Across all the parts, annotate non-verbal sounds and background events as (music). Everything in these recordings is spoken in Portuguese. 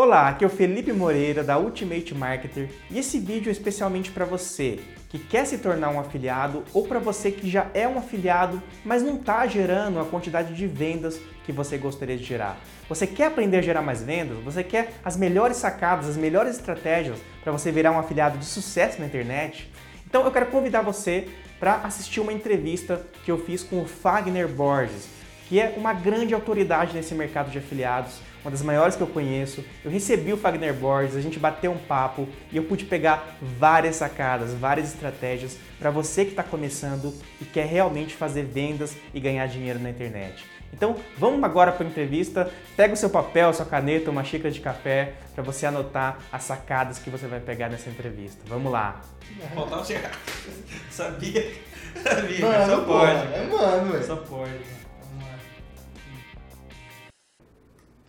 Olá, aqui é o Felipe Moreira da Ultimate Marketer e esse vídeo é especialmente para você que quer se tornar um afiliado ou para você que já é um afiliado, mas não está gerando a quantidade de vendas que você gostaria de gerar. Você quer aprender a gerar mais vendas? Você quer as melhores sacadas, as melhores estratégias para você virar um afiliado de sucesso na internet? Então eu quero convidar você para assistir uma entrevista que eu fiz com o Fagner Borges, que é uma grande autoridade nesse mercado de afiliados uma das maiores que eu conheço. Eu recebi o Fagner Borges, a gente bateu um papo e eu pude pegar várias sacadas, várias estratégias para você que está começando e quer realmente fazer vendas e ganhar dinheiro na internet. Então vamos agora para a entrevista. Pega o seu papel, sua caneta, uma xícara de café para você anotar as sacadas que você vai pegar nessa entrevista. Vamos lá. Faltava chegar. (laughs) Sabia. (laughs) Sabia. Mano, Só pode. pô, é mano, velho. Só pode.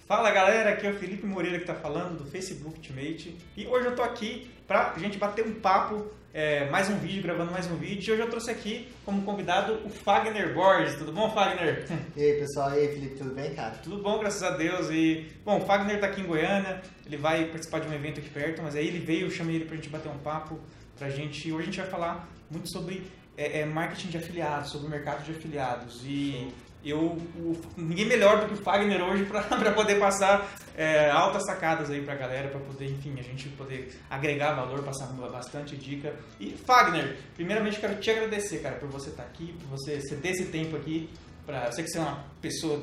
Fala galera, aqui é o Felipe Moreira que está falando do Facebook Ultimate e hoje eu tô aqui pra gente bater um papo, é, mais um vídeo, gravando mais um vídeo e hoje eu trouxe aqui como convidado o Fagner Borges. Tudo bom, Fagner? (laughs) E aí, pessoal? E aí, Felipe, tudo bem, cara? Tudo bom, graças a Deus. E, bom, o Fagner tá aqui em Goiânia, ele vai participar de um evento aqui perto, mas aí ele veio, eu chamei ele pra gente bater um papo, pra gente. Hoje a gente vai falar muito sobre é, é, marketing de afiliados, sobre o mercado de afiliados. E eu, o- ninguém melhor do que o Fagner hoje (laughs) pra poder passar é, altas sacadas aí pra galera, pra poder, enfim, a gente poder agregar valor, passar bastante dica. E, Fagner, primeiramente quero te agradecer, cara, por você estar aqui, por você ceder esse tempo aqui. Pra, eu sei que você é uma pessoa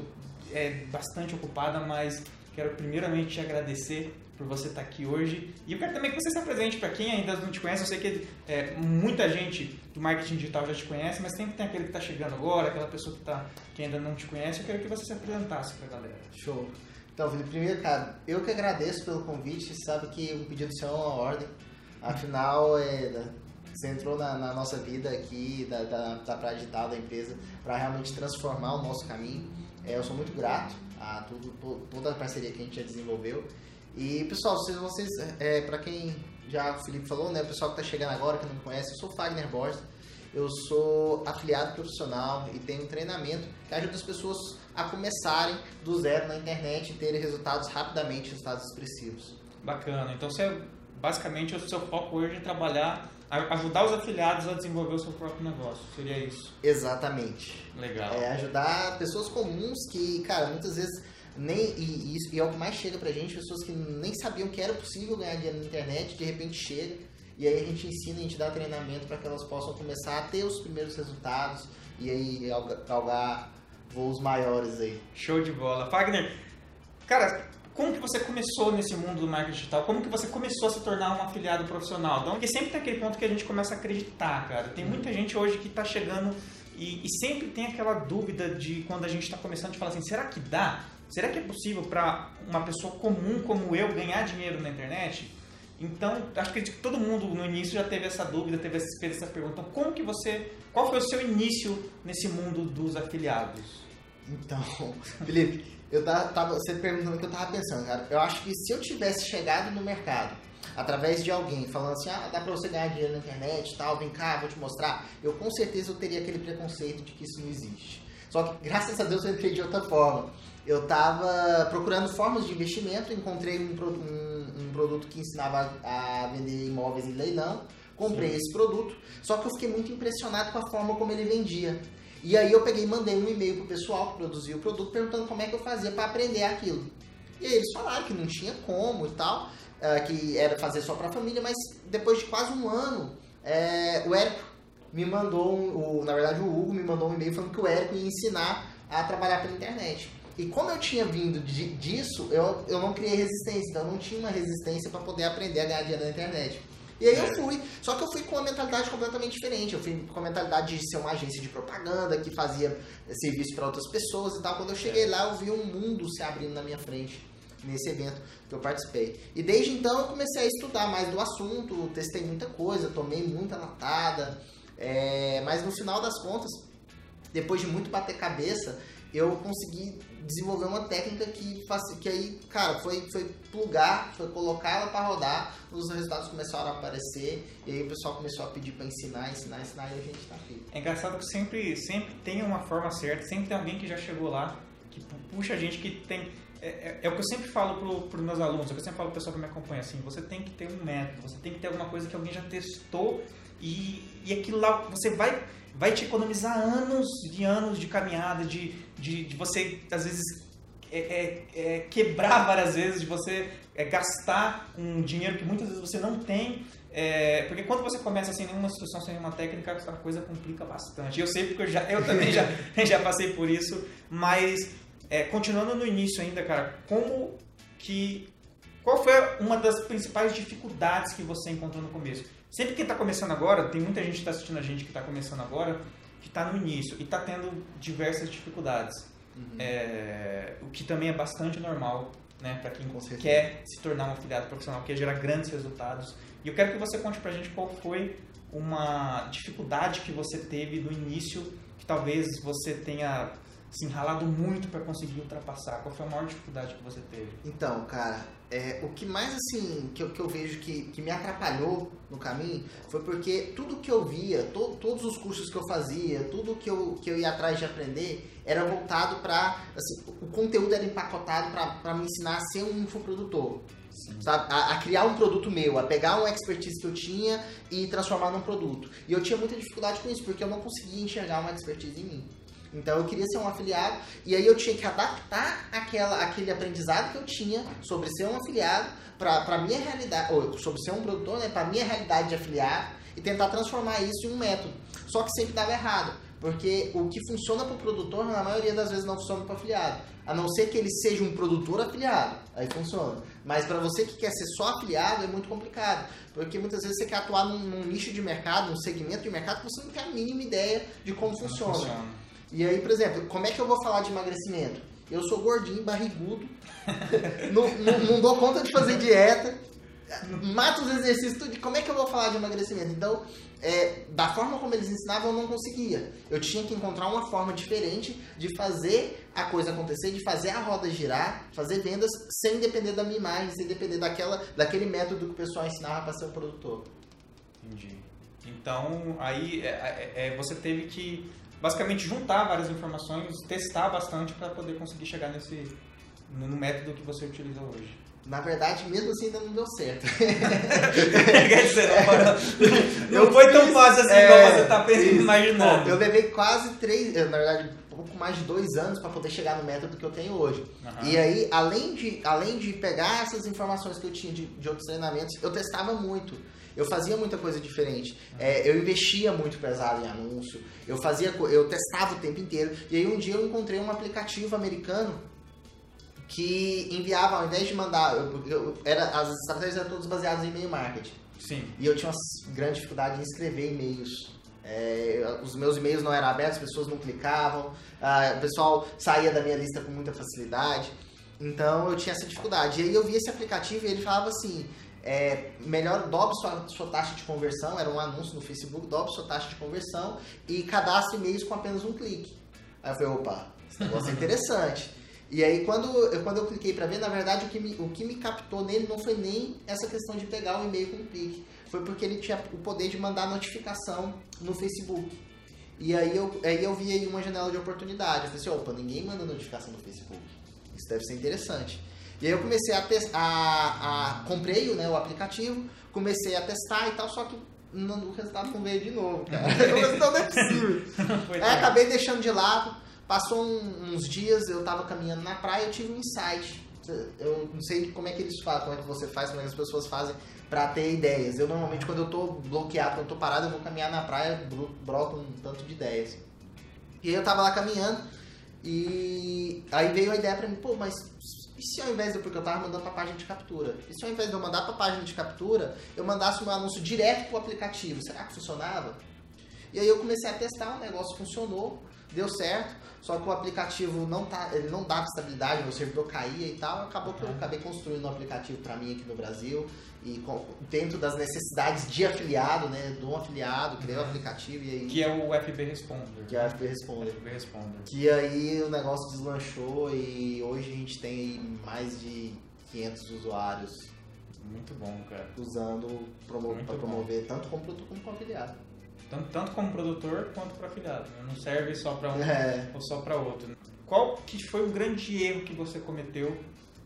é, bastante ocupada, mas quero primeiramente te agradecer por você estar aqui hoje. E eu quero também que você se apresente para quem ainda não te conhece. Eu sei que é, muita gente do marketing digital já te conhece, mas sempre tem aquele que está chegando agora, aquela pessoa que, tá, que ainda não te conhece. Eu quero que você se apresentasse para a galera. Show. Então, Felipe, primeiro, cara, eu que agradeço pelo convite. Você sabe que o pedido seu é uma ordem. Afinal, é, você entrou na, na nossa vida aqui, da, da, da praia digital da empresa, para realmente transformar o nosso caminho. É, eu sou muito grato a tudo, to- toda a parceria que a gente já desenvolveu. E, pessoal, se vocês, é, para quem já o Felipe falou, né, o pessoal que está chegando agora, que não conhece, eu sou Fagner Borges. Eu sou afiliado profissional e tenho um treinamento que ajuda as pessoas a começarem do zero na internet e terem resultados rapidamente, resultados expressivos. Bacana. Então, você, basicamente, o seu foco hoje é trabalhar, ajudar os afiliados a desenvolver o seu próprio negócio. Seria isso. Exatamente. Legal. É ajudar pessoas comuns que, cara, muitas vezes nem e, e isso e é o que mais chega pra gente, pessoas que nem sabiam que era possível ganhar dinheiro na internet, de repente chega e aí a gente ensina, a gente dá treinamento para que elas possam começar a ter os primeiros resultados e aí galga- galgar voos maiores aí. Show de bola. Fagner, cara, como que você começou nesse mundo do marketing digital? Como que você começou a se tornar um afiliado profissional? Então, porque sempre tem aquele ponto que a gente começa a acreditar, cara. Tem muita gente hoje que está chegando e, e sempre tem aquela dúvida de quando a gente está começando de falar assim, será que dá? Será que é possível para uma pessoa comum como eu ganhar dinheiro na internet? Então, acho que todo mundo no início já teve essa dúvida, teve essa, essa pergunta. Então, como que você, qual foi o seu início nesse mundo dos afiliados? Então, (laughs) Felipe, eu tava, você perguntando o que eu tava pensando, cara. Eu acho que se eu tivesse chegado no mercado através de alguém falando assim, ah, dá pra você ganhar dinheiro na internet e tal, vem cá, vou te mostrar, eu com certeza eu teria aquele preconceito de que isso não existe. Só que, graças a Deus, eu entrei de outra forma. Eu tava procurando formas de investimento, encontrei um, um- um produto que ensinava a vender imóveis em leilão, comprei esse produto, só que eu fiquei muito impressionado com a forma como ele vendia. E aí eu peguei e mandei um e-mail pro pessoal que produzia o produto perguntando como é que eu fazia para aprender aquilo. E aí eles falaram que não tinha como e tal, eh, que era fazer só pra família, mas depois de quase um ano, eh, o Érico me mandou, um- o, na verdade o Hugo me mandou um e-mail falando que o Érico ia ensinar a trabalhar pela internet. E como eu tinha vindo de- disso, eu, eu não criei resistência, então eu não tinha uma resistência para poder aprender a ganhar dinheiro na internet. E aí eu fui, só que eu fui com uma mentalidade completamente diferente. Eu fui com a mentalidade de ser uma agência de propaganda que fazia eh, serviço para outras pessoas e tal. Quando eu cheguei lá, eu vi um mundo se abrindo na minha frente nesse evento que eu participei. E desde então eu comecei a estudar mais do assunto, testei muita coisa, tomei muita latada, é, mas no final das contas, depois de muito bater cabeça, eu consegui desenvolver uma técnica que, que aí, cara, foi, foi plugar, foi colocar ela para rodar, os resultados começaram a aparecer, e aí o pessoal começou a pedir para ensinar, ensinar, ensinar, e a gente tá aqui. É engraçado que sempre, sempre tem uma forma certa, sempre tem alguém que já chegou lá, que pu- puxa a gente que tem. é, é, é, é, o que eu sempre falo para os meus alunos, é o que eu sempre falo para o pessoal que me acompanha, assim, você tem que ter um método, você tem que ter alguma coisa que alguém já testou e, e aquilo lá, você vai, vai te economizar anos de anos de caminhada, de, de, de você, às vezes, é, é, é, quebrar várias vezes, de você é, gastar um dinheiro que muitas vezes você não tem. É, porque quando você começa sem nenhuma instrução, sem nenhuma técnica, a coisa complica bastante. Eu sei porque eu, já, eu também já, (laughs) já passei por isso, mas é, continuando no início ainda, cara, como que. Qual foi uma das principais dificuldades que você encontrou no começo? Sempre que está começando agora, tem muita gente que está assistindo a gente que está começando agora, que está no início e está tendo diversas dificuldades. Uhum. É, o que também é bastante normal né, para quem quer se tornar um afiliado profissional, quer gerar grandes resultados. E eu quero que você conte para a gente qual foi uma dificuldade que você teve no início, que talvez você tenha se enralado muito para conseguir ultrapassar? Qual foi a maior dificuldade que você teve? Então, cara, é, o que mais assim que eu, que eu vejo que, que me atrapalhou no caminho foi porque tudo que eu via, to, todos os cursos que eu fazia, tudo que eu, que eu ia atrás de aprender era voltado para assim, o conteúdo era empacotado para me ensinar a ser um infoprodutor. Sabe? A, a, criar um produto meu, a pegar uma expertise que eu tinha e transformar num produto. E eu tinha muita dificuldade com isso, porque eu não conseguia enxergar uma expertise em mim. Então eu queria ser um afiliado e aí eu tinha que adaptar aquela, aquele aprendizado que eu tinha sobre ser um afiliado para a minha realidade, ou sobre ser um produtor, né, para a minha realidade de afiliado e tentar transformar isso em um método. Só que sempre dava errado, porque o que funciona para o produtor, na maioria das vezes, não funciona para o afiliado. A não ser que ele seja um produtor afiliado, aí funciona. Mas para você que quer ser só afiliado é muito complicado, porque muitas vezes você quer atuar num, num nicho de mercado, num segmento de mercado que você não tem a mínima ideia de como funciona. funciona. E aí, por exemplo, como é que eu vou falar de emagrecimento? Eu sou gordinho, barrigudo, (laughs) não, não, não, dou conta de fazer dieta, mato os exercícios, tudo. Como é que eu vou falar de emagrecimento? Então, é, da forma como eles ensinavam, eu não conseguia. Eu tinha que encontrar uma forma diferente de fazer a coisa acontecer, de fazer a roda girar, fazer vendas sem depender da minha imagem, sem depender daquela, daquele método que o pessoal ensinava para ser um produtor. Entendi. Então, aí é, é, é você teve que basicamente juntar várias informações, testar bastante para poder conseguir chegar nesse no, método que você utiliza hoje. Na verdade, mesmo assim ainda não deu certo. (laughs) Quer dizer, não, não foi tão fácil assim é, como você está imaginando. Eu levei quase três, na verdade, pouco mais de dois anos para poder chegar no método que eu tenho hoje. Uhum. E aí, além de, além de pegar essas informações que eu tinha de, de outros treinamentos, eu testava muito eu fazia muita coisa diferente. É, eu investia muito pesado em anúncio. Eu fazia, eu testava o tempo inteiro. E aí um dia eu encontrei um aplicativo americano que enviava, ao invés de mandar, eu, eu, era, as estratégias eram todas baseadas em e-mail marketing. Sim. E eu tinha uma grande dificuldade em escrever e-mails. É, os meus e-mails não eram abertos, as pessoas não clicavam, ah, o pessoal saía da minha lista com muita facilidade. Então eu tinha essa dificuldade. E aí eu vi esse aplicativo e ele falava assim: é, melhor dobre sua, sua taxa de conversão, era um anúncio no Facebook, dobre sua taxa de conversão e cadastre e-mails com apenas um clique. Aí eu falei, opa, esse negócio é interessante. E aí quando eu, quando eu cliquei para ver, na verdade o que, me, o que me captou nele não foi nem essa questão de pegar o e-mail com um clique, foi porque ele tinha o poder de mandar notificação no Facebook. E aí eu, aí eu vi aí uma janela de oportunidade. Eu falei assim, opa, ninguém manda notificação no Facebook. Isso deve ser interessante. E aí eu comecei a testar, a, a, comprei né, o aplicativo, comecei a testar e tal, só que não, o resultado não veio de novo, cara. (laughs) o resultado não é possível. (laughs) aí acabei deixando de lado, passou um, uns dias, eu tava caminhando na praia, eu tive um insight. Eu não sei como é que eles fazem, como é que você faz, como é que as pessoas fazem para ter ideias. Eu normalmente quando eu tô bloqueado, quando eu tô parado, eu vou caminhar na praia, broto um tanto de ideias. E aí eu tava lá caminhando e aí veio a ideia para mim, pô, mas e se ao invés de, porque eu estava mandando para a página de captura, e se ao invés de eu mandar para a página de captura, eu mandasse um anúncio direto para o aplicativo, será que funcionava? E aí eu comecei a testar, o negócio funcionou, deu certo, só que o aplicativo não tá, ele não dava estabilidade, meu servidor caía e tal, acabou que eu acabei construindo um aplicativo para mim aqui no Brasil e com, dentro das necessidades de afiliado, né, do afiliado, criei o um aplicativo e aí que é o FB Responder. Que é o FB Responder. FB Responder. Que aí o negócio deslanchou e hoje a gente tem mais de 500 usuários muito bom, cara. Usando para promover tanto como produtor como como afiliado. Tanto, tanto como produtor quanto para afiliado. Né? Não serve só para um (laughs) é. ou só para outro. qual que foi o grande erro que você cometeu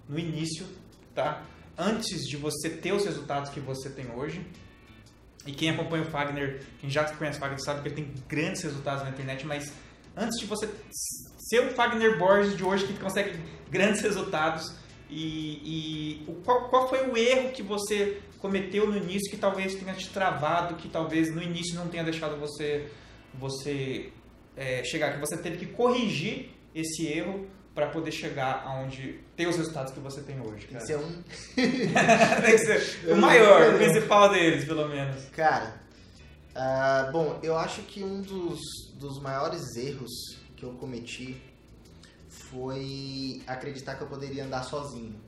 no início, tá? Antes de você ter os resultados que você tem hoje. E quem acompanha o Fagner, quem já conhece o Fagner sabe que ele tem grandes resultados na internet, mas antes de você ser o Fagner Borges de hoje que consegue grandes resultados, e, e qual, qual foi o erro que você cometeu no início que talvez tenha te travado, que talvez no início não tenha deixado você, você é, chegar, que você teve que corrigir esse erro para poder chegar aonde ter os resultados que você tem hoje, cara. Tem que ser um. (laughs) (laughs) tem que ser o maior, o principal deles, pelo menos. Cara, uh, bom, eu acho que um dos, dos maiores erros que eu cometi foi acreditar que eu poderia andar sozinho.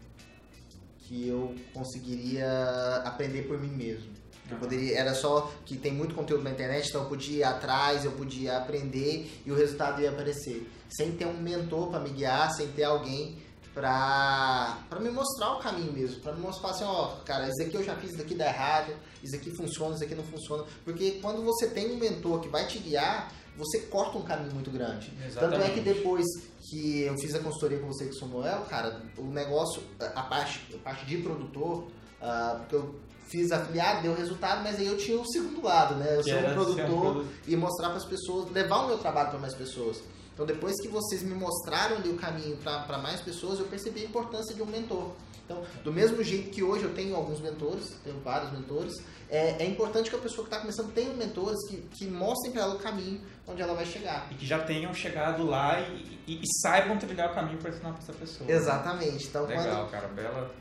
Que eu conseguiria aprender por mim mesmo. Eu poderia, era só que tem muito conteúdo na internet, então eu podia ir atrás, eu podia aprender e o resultado ia aparecer. Sem ter um mentor para me guiar, sem ter alguém para me mostrar o caminho mesmo, para me mostrar assim, ó, cara, isso aqui eu já fiz, isso aqui dá errado, isso aqui funciona, isso aqui não funciona. Porque quando você tem um mentor que vai te guiar, você corta um caminho muito grande. Exatamente. Tanto é que depois que eu fiz a consultoria com você com o Noel, cara, o negócio, a parte, a parte de produtor, uh, porque eu fiz afiliado, deu resultado, mas aí eu tinha o segundo lado, né? Eu Que sou um ser um produtor produ- e mostrar para as pessoas, levar o meu trabalho para mais pessoas. Então depois que vocês me mostraram ali o caminho para mais pessoas, eu percebi a importância de um mentor. Então, do mesmo jeito que hoje eu tenho alguns mentores, tenho vários mentores, é, é importante que a pessoa que está começando tenha mentores que, que mostrem para ela o caminho onde ela vai chegar. E que já tenham chegado lá e, e- e saibam trilhar o caminho para ensinar para essa pessoa. Exatamente. Então, quando, Legal, cara, bela.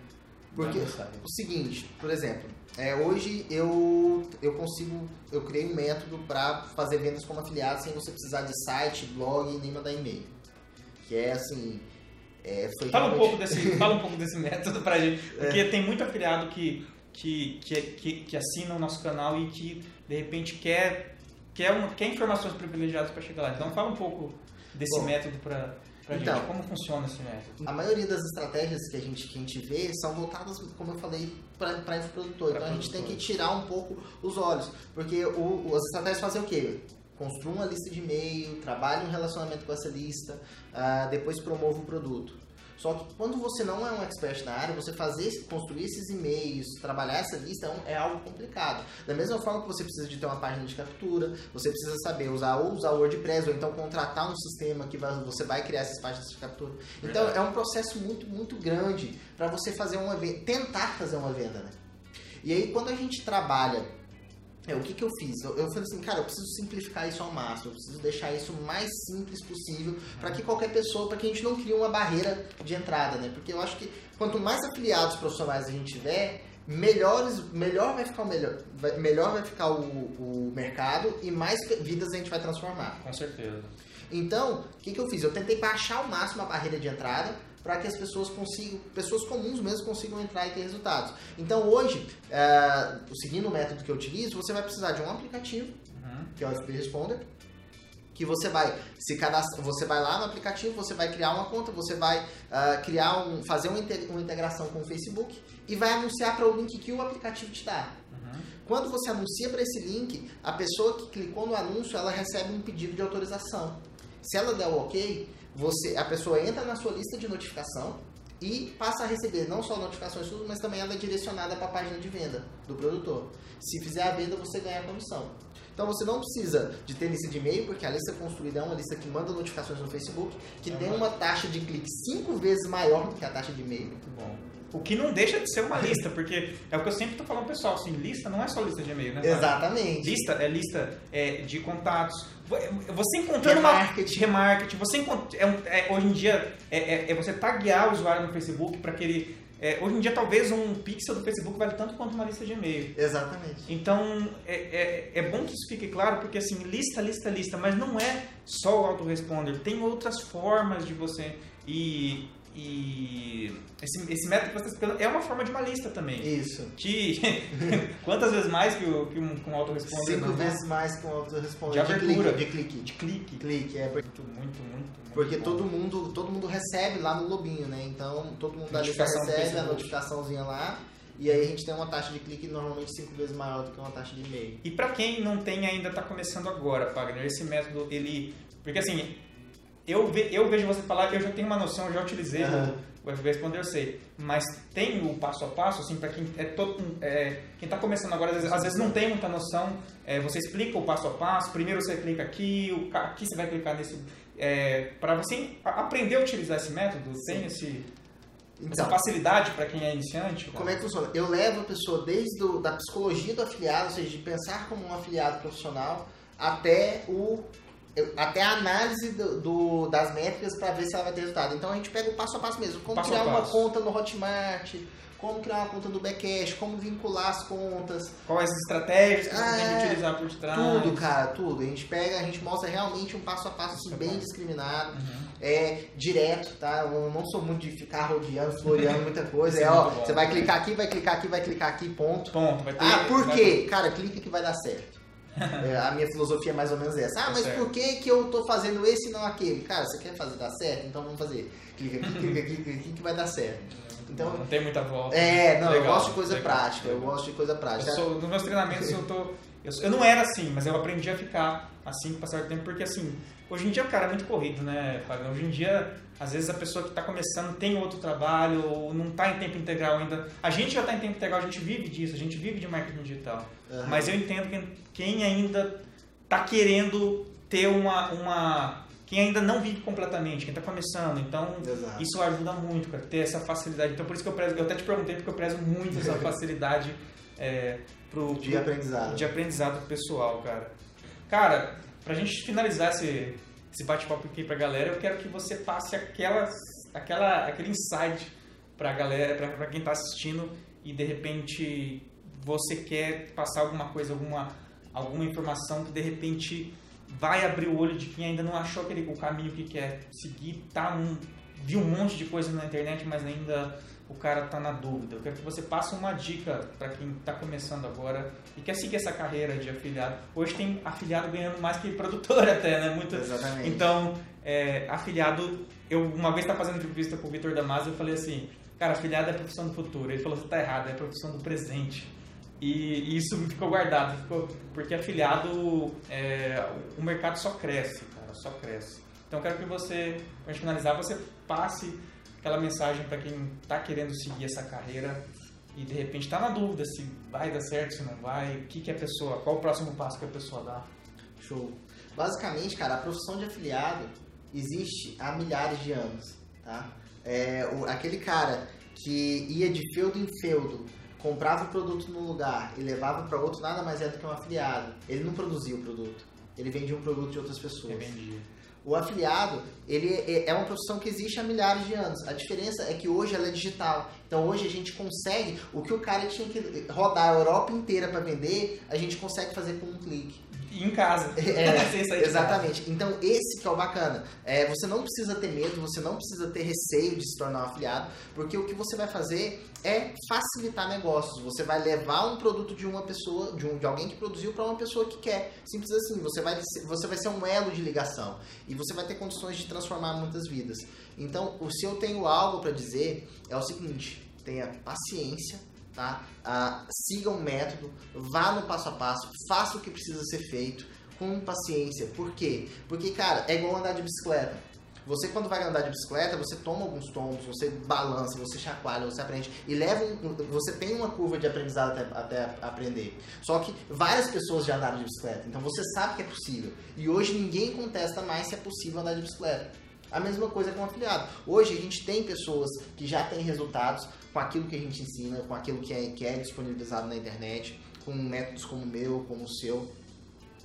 Porque o seguinte, por exemplo, é, hoje eu, eu consigo, eu criei um método para fazer vendas como afiliado sem você precisar de site, blog e nem mandar e-mail. Que é assim, é, Fala um realmente- pouco desse, (laughs) fala um pouco desse método pra gente, porque tem muito afiliado que, que, que, que, que assina o nosso canal e que de repente quer, quer, uma, quer informações privilegiadas para chegar lá. Então fala um pouco desse Bom, método pra então. gente, como funciona esse método. A maioria das estratégias que a gente, que a gente vê são voltadas, como eu falei, para infoprodutor. Pra Então a gente tem que tirar um pouco os olhos. Porque o, o- as estratégias fazem o quê? Construa uma lista de e-mail, trabalhe um relacionamento com essa lista, ah, depois promova o produto. Só que quando você não é um expert na área, você fazer, construir esses e-mails, trabalhar essa lista é, é algo complicado. Da mesma forma que você precisa de ter uma página de captura, você precisa saber usar ou usar o WordPress ou então contratar um sistema que você vai criar essas páginas de captura. Então é um processo muito, muito grande para você fazer uma venda, tentar fazer uma venda, né? E aí quando a gente trabalha é, o que, que eu fiz? Eu, eu falei assim, cara, eu preciso simplificar isso ao máximo, eu preciso deixar isso o mais simples possível para que qualquer pessoa, para que a gente não crie uma barreira de entrada, né? Porque eu acho que quanto mais afiliados profissionais a gente tiver, melhores, melhor vai ficar o melhor, vai- melhor vai ficar o, o mercado e mais vidas a gente vai transformar. Com certeza. Então, o que, que eu fiz? Eu tentei baixar ao máximo a barreira de entrada para que as pessoas consigam, pessoas comuns mesmo consigam entrar e ter resultados. Então, hoje, eh, seguindo o método que eu utilizo, você vai precisar de um aplicativo, Uhum. que é o FB Responder, que você vai se cadastrar, você vai lá no aplicativo, você vai criar uma conta, você vai ah, criar um, fazer uma, uma integração com o Facebook e vai anunciar para o link que o aplicativo te dá. Uhum. Quando você anuncia para esse link, a pessoa que clicou no anúncio, ela recebe um pedido de autorização. Se ela der o ok, você, a pessoa entra na sua lista de notificação e passa a receber não só notificações suas, mas também ela é direcionada para a página de venda do produtor. Se fizer a venda, você ganha a comissão. Então você não precisa de ter lista de e-mail, porque a lista construída é uma lista que manda notificações no Facebook, que É tem uma- uma taxa de clique cinco vezes maior do que a taxa de e-mail. Muito bom. O que não deixa de ser uma lista, porque é o que eu sempre tô falando pessoal, assim, lista não é só lista de e-mail, né? cara? Exatamente. Lista é lista é, de contatos. Você encontrando uma Remarketing. remarketing, você encont- é, é, hoje em dia é, é- é você taguear o usuário no Facebook para que ele é, hoje em dia talvez um pixel do Facebook vale tanto quanto uma lista de e-mail. Exatamente. Então é, é, é bom que isso fique claro porque assim lista, lista, lista, mas não é só o autoresponder, tem outras formas de você e e esse, esse método que você está explicando é uma forma de uma lista também. Isso. Que (laughs) quantas vezes mais que, o, que um, que um autoresponder Cinco normal? vezes mais com autoresponder. De abertura. clique, de clique. de clique. Clique, é porque, Muito, muito, muito. muito porque bom. todo mundo, todo mundo recebe lá no lobinho, né? Então todo mundo da lista do recebe a notificaçãozinha lá. E aí a gente tem uma taxa de clique normalmente cinco vezes maior do que uma taxa de e-mail. E para quem não tem ainda, está começando agora, Fagner, esse método, ele... Porque assim, eu, ve, eu vejo você falar, eu já tenho uma noção, eu já utilizei Aham. o, FB Responder, eu sei. Mas tem o passo a passo, assim, para quem é todo, é, quem tá começando agora, às vezes, às vezes não tem muita noção. É, você explica o passo a passo, primeiro você clica aqui, o, aqui você vai clicar nesse. É, para você a- aprender a utilizar esse método, tem esse, essa Então, facilidade para quem é iniciante? como é que funciona? Eu levo a pessoa desde o, da psicologia do afiliado, ou seja, de pensar como um afiliado profissional, até o até a análise do, do- das métricas para ver se ela vai ter resultado. Então a gente pega o passo a passo mesmo. Como Passo criar uma conta no Hotmart, como criar uma conta do Backcash, como vincular as contas, Quais as estratégias que você tem que utilizar por detrás? tudo, cara, tudo. A gente pega, a gente mostra realmente um passo a passo assim, bem discriminado. Uhum. É direto, tá? Eu não sou muito de ficar rodeando, (laughs) floreando muita coisa. Isso É, é ó, você vai clicar aqui, vai clicar aqui, vai clicar aqui, ponto. Ponto. Vai ter, Ah, por quê? Cara, clica que vai dar certo. É, a minha filosofia é mais ou menos essa. Ah, Tá mas por que, que eu tô fazendo esse e não aquele? Cara, você quer fazer dar certo? Então vamos fazer. Clica aqui, clica aqui, clica aqui que vai dar certo. Então, não tem muita volta. é, não, eu Legal, gosto de coisa legal, prática. Eu legal. gosto de coisa Eu prática. sou, nos meus treinamentos eu tô. Eu, eu não era assim, mas eu aprendi a ficar assim o passar do tempo, porque assim, hoje em dia o cara é muito corrido, né, Fábio? Hoje em dia, às vezes a pessoa que está começando tem outro trabalho, ou não está em tempo integral ainda. A gente já está em tempo integral, a gente vive disso, a gente vive de marketing digital. Aham. Mas eu entendo quem, quem ainda está querendo ter uma, uma. Quem ainda não vive completamente, quem está começando. Então, Exato. isso ajuda muito, cara, ter essa facilidade. Então, por isso que eu prezo, eu até te perguntei, porque eu prezo muito essa (laughs) facilidade é, pro, De pro- aprendizado. de aprendizado pessoal, cara. Cara, pra gente finalizar esse, esse bate-papo aqui pra galera, eu quero que você passe aquelas, aquela, aquele insight pra galera, pra, pra quem tá assistindo e de repente você quer passar alguma coisa, alguma, alguma informação que de repente vai abrir o olho de quem ainda não achou aquele, o caminho que quer seguir, tá um, viu um monte de coisa na internet, mas ainda o cara tá na dúvida. Eu quero que você passe uma dica para quem tá começando agora e quer seguir essa carreira de afiliado. Hoje tem afiliado ganhando mais que produtor (laughs) até, né? Muito, Exatamente. então, é, afiliado, eu uma vez estava fazendo entrevista com o Vitor Damasio, eu falei assim, cara, afiliado é a profissão do futuro. Ele falou, você tá errado, é a profissão do presente. E, e isso ficou guardado, ficou, porque afiliado, é, o mercado só cresce, cara, só cresce. Então, eu quero que você, para finalizar, você passe aquela mensagem para quem está querendo seguir essa carreira e de repente está na dúvida se vai dar certo, se não vai, o que, que a pessoa, qual o próximo passo que a pessoa dá. Show. Basicamente, cara, a profissão de afiliado existe há milhares de anos, tá? É, o- aquele cara que ia de feudo em feudo, comprava o produto num lugar e levava para outro, nada mais é do que um afiliado. Ele não produzia o produto, ele vendia um produto de outras pessoas. Revendi. O afiliado, ele é é uma profissão que existe há milhares de anos. A diferença é que hoje ela é digital. Então hoje a gente consegue, o que o cara tinha que rodar a Europa inteira para vender, a gente consegue fazer com um clique. E em casa. (laughs) É, (laughs) Exatamente. Então, esse que é o bacana. É, você não precisa ter medo, você não precisa ter receio de se tornar um afiliado, porque o que você vai fazer é facilitar negócios. Você vai levar um produto de uma pessoa, de, um, de alguém que produziu para uma pessoa que quer. Simples assim. Você vai, você vai ser um elo de ligação e você vai ter condições de transformar muitas vidas. Então, o se eu tenho algo para dizer é o seguinte: tenha paciência, tá? Ah, siga um método, vá no passo a passo, faça o que precisa ser feito com paciência. Por quê? Porque, cara, é igual andar de bicicleta. Você, quando vai andar de bicicleta, você toma alguns tombos, você balança, você chacoalha, você aprende. E leva um, você tem uma curva de aprendizado até, até aprender. Só que várias pessoas já andaram de bicicleta, então você sabe que é possível. E hoje ninguém contesta mais se é possível andar de bicicleta. A mesma coisa com o afiliado. Hoje a gente tem pessoas que já têm resultados com aquilo que a gente ensina, com aquilo que é, que é disponibilizado na internet, com métodos como o meu, como o seu.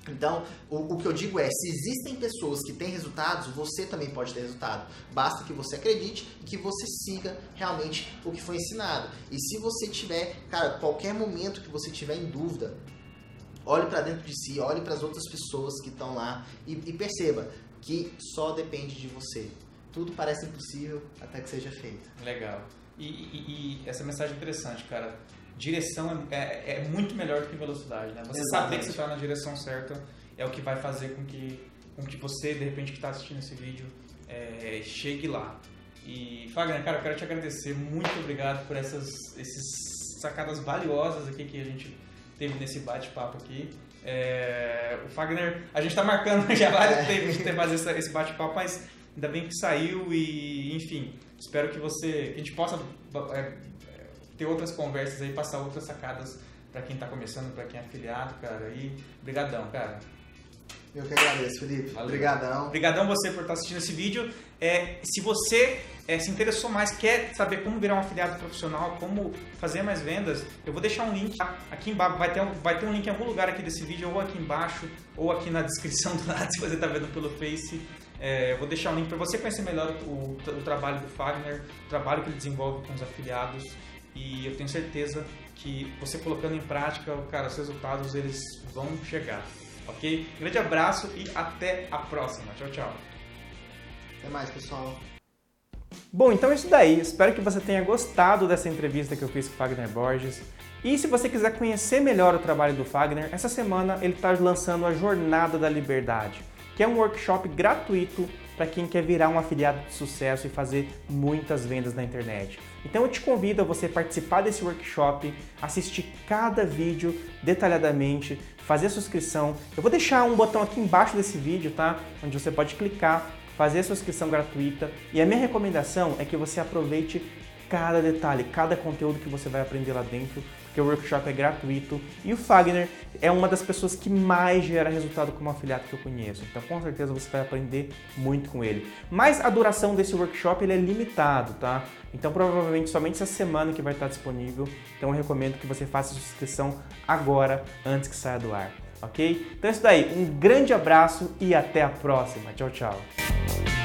Então, o, o que eu digo é, se existem pessoas que têm resultados, você também pode ter resultado. Basta que você acredite e que você siga realmente o que foi ensinado. E se você tiver, cara, qualquer momento que você tiver em dúvida, olhe para dentro de si, olhe para as outras pessoas que estão lá e, e perceba que só depende de você. Tudo parece impossível até que seja feito. Legal. E, e- e essa mensagem é interessante, cara. Direção é, é- é muito melhor do que velocidade, né? Você saber que você está na direção certa é o que vai fazer com que, com que você, de repente, que está assistindo esse vídeo, é, chegue lá. E, Fagner, cara, eu quero te agradecer. Muito obrigado por essas esses sacadas valiosas aqui que a gente teve nesse bate-papo aqui. É, o Fagner, a gente está marcando (laughs) já vários É. tempos de fazer esse bate-papo, mas ainda bem que saiu e, enfim, espero que você, que a gente possa é, ter outras conversas aí, passar outras sacadas para quem está começando, para quem é afiliado, cara. E brigadão, cara. Eu que agradeço, Felipe. Valeu. Obrigadão. Obrigadão você por estar assistindo esse vídeo. É, se você é, se interessou mais, quer saber como virar um afiliado profissional, como fazer mais vendas, eu vou deixar um link aqui embaixo. Vai ter, um, vai ter um link em algum lugar aqui desse vídeo, ou aqui embaixo, ou aqui na (laughs) descrição do lado, se você está vendo pelo Face. É, eu vou deixar um link para você conhecer melhor o, o trabalho do Fagner, o trabalho que ele desenvolve com os afiliados. E eu tenho certeza que você colocando em prática, cara, os resultados eles vão chegar. Ok? Grande abraço e até a próxima. Tchau, tchau. Até mais, pessoal. Bom, então é isso daí. Espero que você tenha gostado dessa entrevista que eu fiz com o Fagner Borges. E se você quiser conhecer melhor o trabalho do Fagner, essa semana ele está lançando a Jornada da Liberdade, que é um workshop gratuito para quem quer virar um afiliado de sucesso e fazer muitas vendas na internet. Então eu te convido a você participar desse workshop, assistir cada vídeo detalhadamente, fazer a inscrição. Eu vou deixar um botão aqui embaixo desse vídeo, tá? Onde você pode clicar fazer a sua inscrição gratuita e a minha recomendação é que você aproveite cada detalhe, cada conteúdo que você vai aprender lá dentro, porque o workshop é gratuito e o Fagner é uma das pessoas que mais gera resultado como afiliado que eu conheço. Então, com certeza você vai aprender muito com ele. Mas a duração desse workshop ele é limitado, tá? Então, provavelmente somente essa semana que vai estar disponível. Então, eu recomendo que você faça a sua inscrição agora, antes que saia do ar ok? Então é isso daí, um grande abraço e até a próxima. Tchau, tchau.